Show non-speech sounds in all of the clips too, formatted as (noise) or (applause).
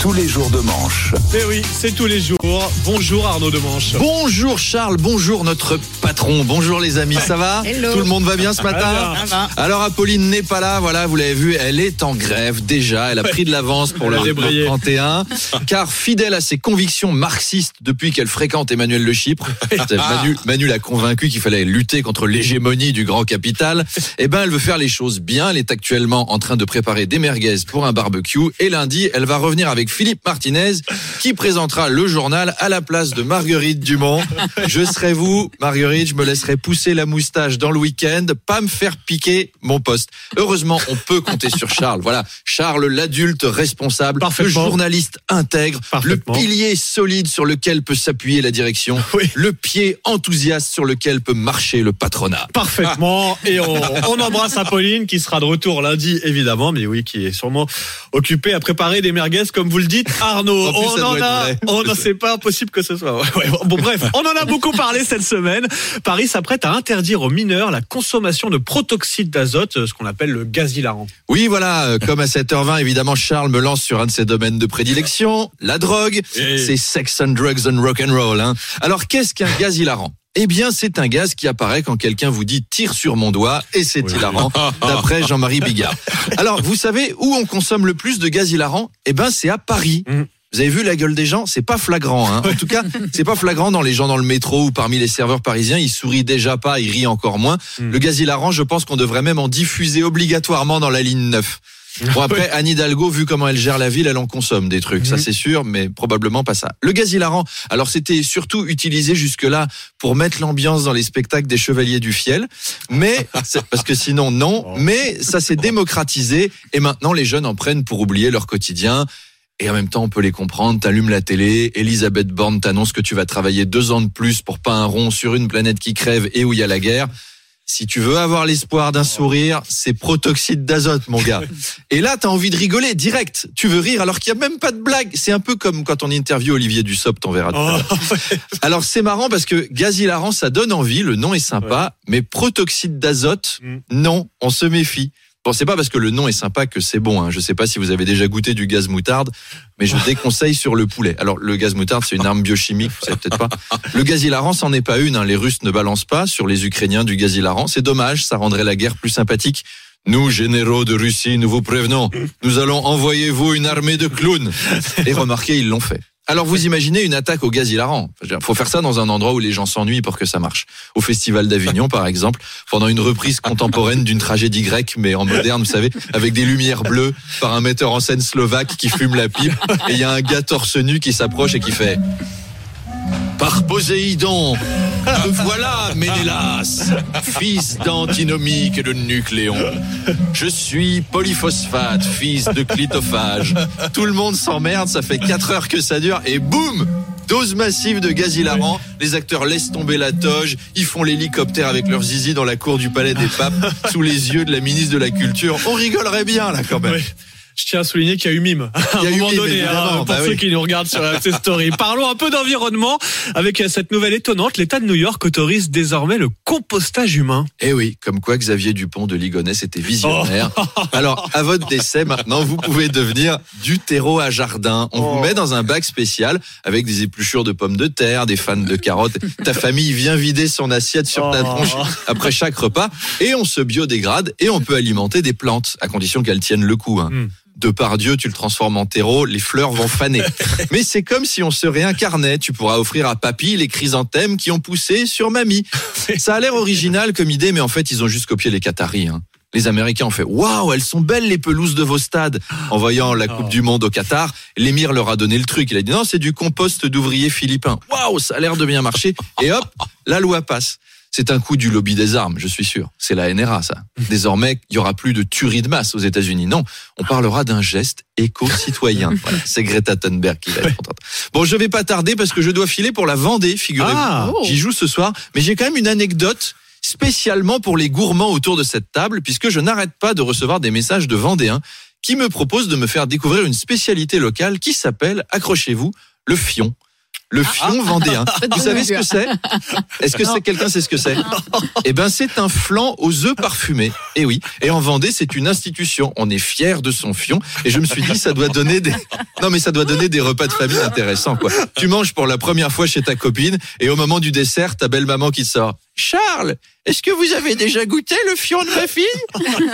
Tous les jours de manche. Mais oui, c'est tous les jours. Bonjour Arnaud Demanche. Bonjour Charles, bonjour notre patron, bonjour les amis, ça va Tout le monde va bien ce matin va. Alors Apolline n'est pas là, voilà, vous l'avez vu, elle est en grève déjà, elle a pris de l'avance pour le, Elle a débrayé. le 31, car fidèle à ses convictions marxistes depuis qu'elle fréquente Emmanuel Le Chypre, (laughs) Manu, Manu l'a convaincu qu'il fallait lutter contre l'hégémonie du grand capital, (laughs) eh ben elle veut faire les choses bien, elle est actuellement en train de préparer des merguez pour un barbecue, et lundi elle va revenir avec Philippe Martinez, qui présentera le journal à la place de Marguerite Dumont. Je serai vous, Marguerite, je me laisserai pousser la moustache dans le week-end, pas me faire piquer mon poste. Heureusement, on peut compter sur Charles. Voilà, Charles, l'adulte responsable, le journaliste intègre, le pilier solide sur lequel peut s'appuyer la direction, Oui. le pied enthousiaste sur lequel peut marcher le patronat. Parfaitement. Et on, on embrasse Apolline qui sera de retour lundi, évidemment, mais oui, qui est sûrement occupée à préparer des merguez, comme vous le dites, Arnaud. En plus, on en a, on sait pas impossible que ce soit. Ouais. Bon, bref, on en a beaucoup parlé cette semaine. Paris s'apprête à interdire aux mineurs la consommation de protoxyde d'azote, ce qu'on appelle le gaz hilarant. Oui, voilà, euh, comme à 7h20, évidemment, Charles me lance sur un de ses domaines de prédilection, la drogue. C'est sex and drugs and rock and roll. Hein. Alors, qu'est-ce qu'un gaz hilarant? Eh bien, c'est un gaz qui apparaît quand quelqu'un vous dit tire sur mon doigt et c'est hilarant, (laughs) d'après Jean-Marie Bigard. Alors, vous savez où on consomme le plus de gaz hilarant? Eh ben, c'est à Paris. Mm. Vous avez vu la gueule des gens? C'est pas flagrant. Hein. En tout cas, c'est pas flagrant dans les gens dans le métro ou parmi les serveurs parisiens. Ils sourient déjà pas, ils rient encore moins. Mm. Le gaz hilarant, je pense qu'on devrait même en diffuser obligatoirement dans la ligne 9. Bon (laughs) après Anne Hidalgo, vu comment elle gère la ville, elle en consomme des trucs, ça Mhm. c'est sûr, mais probablement pas ça. Le gaz hilarant, alors c'était surtout utilisé jusque-là pour mettre l'ambiance dans les spectacles des Chevaliers du Fiel, mais (laughs) parce que sinon non, mais ça s'est démocratisé et maintenant les jeunes en prennent pour oublier leur quotidien. Et en même temps, on peut les comprendre. T'allumes la télé, Elisabeth Borne t'annonce que tu vas travailler deux ans de plus pour pas un rond sur une planète qui crève et où il y a la guerre. Si tu veux avoir l'espoir d'un sourire, c'est protoxyde d'azote, mon gars. (laughs) Et là, t'as envie de rigoler direct. Tu veux rire alors qu'il y a même pas de blague. C'est un peu comme quand on interview Olivier Dussopt, on verra. tout à l'heure. (laughs) Alors c'est marrant parce que gaz hilarant, ça donne envie. Le nom est sympa, mais protoxyde d'azote, Mm. non, on se méfie. C'est pas parce que le nom est sympa que c'est bon. Hein. Je sais pas si vous avez déjà goûté du gaz moutarde, mais je (laughs) déconseille sur le poulet. Alors le gaz moutarde, c'est une arme biochimique, vous savez peut-être pas. Le gaz hilarant, c'en est pas une. hein. Les Russes ne balancent pas sur les Ukrainiens du gaz hilarant. C'est dommage, ça rendrait la guerre plus sympathique. Nous, généraux de Russie, nous vous prévenons. Nous allons envoyer vous une armée de clowns. Et remarquez, ils l'ont fait. Alors vous imaginez une attaque au gaz hilarant. Il faut faire ça dans un endroit où les gens s'ennuient pour que ça marche. Au Festival d'Avignon, par exemple, pendant une reprise contemporaine d'une tragédie grecque, mais en moderne, vous savez, avec des lumières bleues, par un metteur en scène slovaque qui fume la pipe, et il y a un gars torse nu qui s'approche et qui fait... Par Poséidon, me voilà, Ménélas, fils d'antinomique et de nucléon. Je suis polyphosphate, fils de clitophage. Tout le monde s'emmerde, ça fait 4 heures que ça dure, et boum Dose massive de gaz hilarant, les acteurs laissent tomber la toge, ils font l'hélicoptère avec leur zizi dans la cour du palais des papes, sous les yeux de la ministre de la Culture. On rigolerait bien là quand même. Je tiens à souligner qu'il y a eu mime à un moment mime, donné, hein, pour bah ceux oui. qui nous regardent sur la story. (laughs) Parlons un peu d'environnement avec cette nouvelle étonnante. L'État de New York autorise désormais le compostage humain. Eh oui, comme quoi Xavier Dupont de Ligonnès était visionnaire. Alors, à votre décès, maintenant, vous pouvez devenir du terreau à jardin. On vous Oh. met dans un bac spécial avec des épluchures de pommes de terre, des fans de carottes. Ta famille vient vider son assiette sur ta Oh. tronche après chaque repas et on se biodégrade et on peut alimenter des plantes à condition qu'elles tiennent le coup. Hein. Mm. De par Dieu, tu le transformes en terreau, les fleurs vont faner. (laughs) Mais c'est comme si on se réincarnait. Tu pourras offrir à papy les chrysanthèmes qui ont poussé sur mamie. (laughs) Ça a l'air original comme idée, mais en fait, ils ont juste copié les Qataris. hein. Les Américains ont fait Waouh, elles sont belles les pelouses de vos stades. En voyant la Coupe Oh. du Monde au Qatar, l'émir leur a donné le truc. Il a dit Non, c'est du compost d'ouvriers philippins. Waouh, ça a l'air de bien marcher. Et hop, la loi passe. C'est un coup du lobby des armes, je suis sûr. C'est la NRA, ça. (laughs) Désormais, il y aura plus de tuerie de masse aux États-Unis. Non, on parlera d'un geste éco-citoyen. (laughs) Voilà, c'est Greta Thunberg qui va être contente. Bon, je vais pas tarder parce que je dois filer pour la Vendée, figurez-vous. Ah. J'y joue ce soir, mais j'ai quand même une anecdote spécialement pour les gourmands autour de cette table, puisque je n'arrête pas de recevoir des messages de Vendéens qui me proposent de me faire découvrir une spécialité locale qui s'appelle, accrochez-vous, le fion. Le fion vendéen. (laughs) Vous savez ce que c'est? (laughs) Est-ce que c'est quelqu'un sait ce que c'est? Eh ben, c'est un flan aux œufs parfumés. Et oui. Et en Vendée, c'est une institution. On est fier de son fion. Et je me suis dit, ça doit donner des, (laughs) non mais ça doit donner des repas de famille intéressants quoi. Tu manges pour la première fois chez ta copine et au moment du dessert, ta belle maman qui sort. Charles, est-ce que vous avez déjà goûté le fion de ma fille?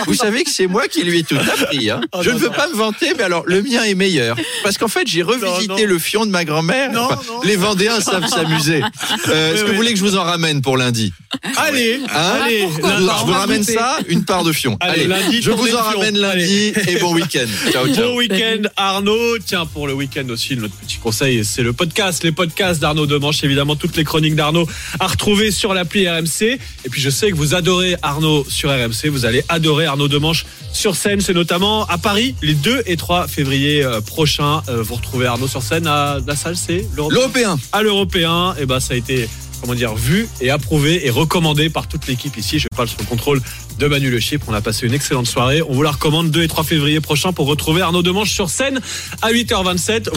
Vous savez que c'est moi qui lui ai tout appris. Hein. Oh, je non, ne veux non. pas me vanter, mais alors le mien est meilleur. Parce qu'en fait, j'ai revisité non. le fion de ma grand-mère. Non, Enfin, non. Les Vendéens savent s'amuser. (laughs) Euh, Est-ce Oui, que vous voulez que je vous en ramène pour lundi? Allez, Hein? Allez. je, vous- je ramène goûter. ça, une part de fion. Allez, lundi, je vous en ramène lundi et bon week-end. Ciao, ciao. Bon week-end Arnaud. Tiens, pour le week-end aussi, notre petit conseil, c'est le podcast. Les podcasts d'Arnaud Demanche, évidemment, toutes les chroniques d'Arnaud à retrouver sur l'appli RMC. Et puis je sais que vous adorez Arnaud sur RMC. Vous allez adorer Arnaud Demanche sur scène. C'est notamment à Paris, les 2 et 3 février euh, prochains. Euh, vous retrouvez Arnaud sur scène à la salle, c'est L'Européen. à l'européen, et ben ça a été comment dire vu et approuvé et recommandé par toute l'équipe ici. Je parle sous le contrôle de Manu Le Chypre. On a passé une excellente soirée. On vous la recommande 2 et 3 février prochain pour retrouver Arnaud Demanche sur scène à 8h27.